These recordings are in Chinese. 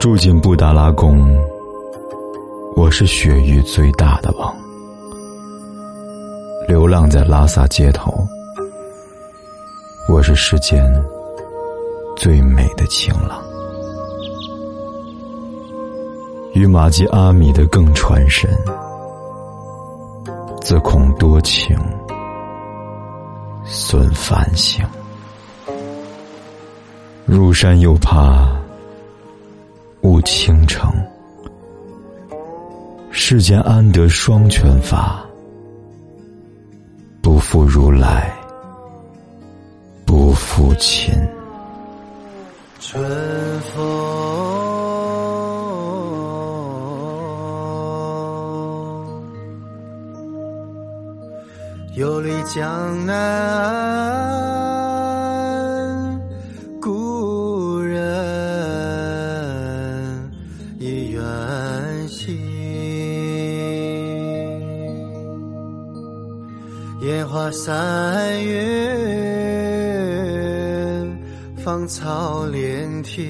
住进布达拉宫，我是雪域最大的王。流浪在拉萨街头，我是世间最美的情郎。与玛吉阿米的更传神，自恐多情损繁星。入山又怕。倾城，世间安得双全法？不负如来，不负卿。春风游历江南。花三月，芳草连天。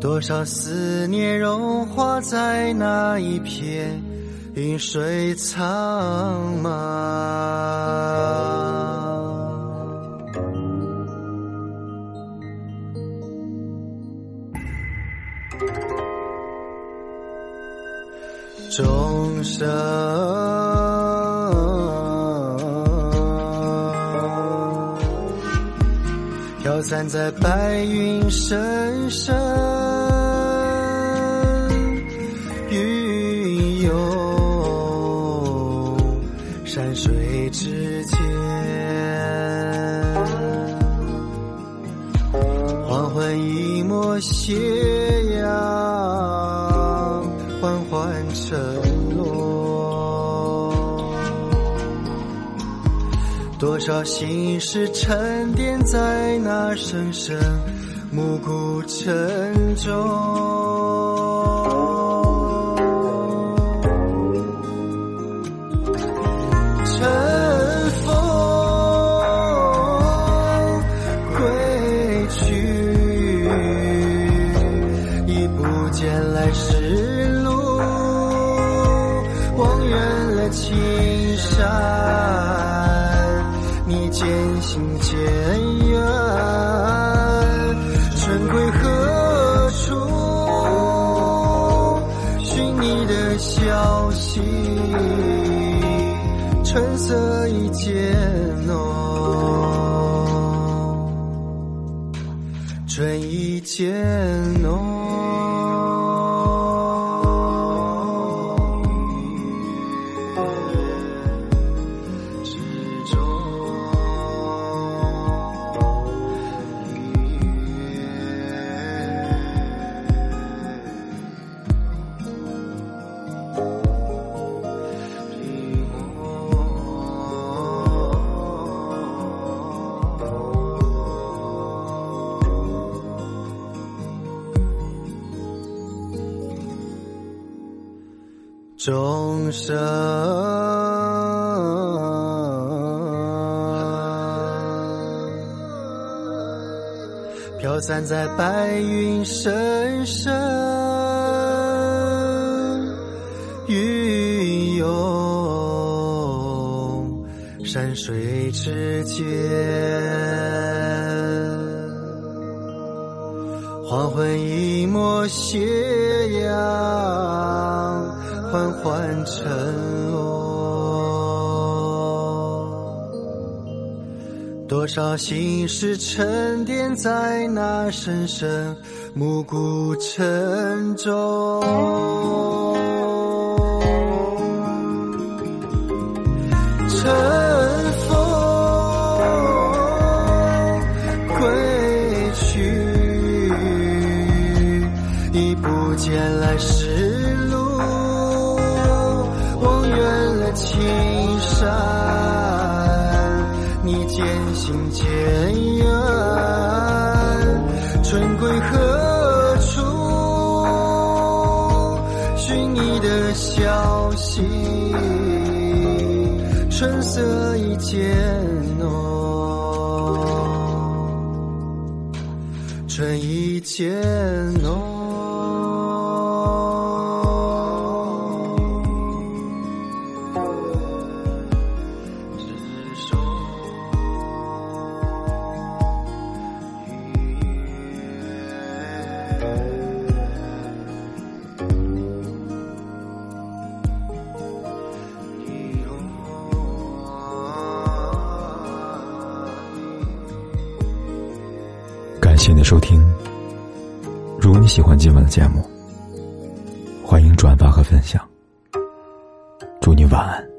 多少思念融化在那一片云水苍茫。钟声飘散在白云深深，多少心事沉淀在那声声暮鼓晨钟晨风归去已不见来时路望远了青山你渐行渐远，春归何处？寻你的消息，春色已渐浓，春意渐浓。众生飘散在白云深深，云游山水之间，黄昏一抹斜阳。缓缓沉落多少心事沉淀在那深深暮鼓晨钟尘封归去已不见来时路。青山，你渐行渐远，春归何处？寻你的消息，春色已渐浓，春意渐浓。谢你收听。如果你喜欢今晚的节目，欢迎转发和分享。祝你晚安。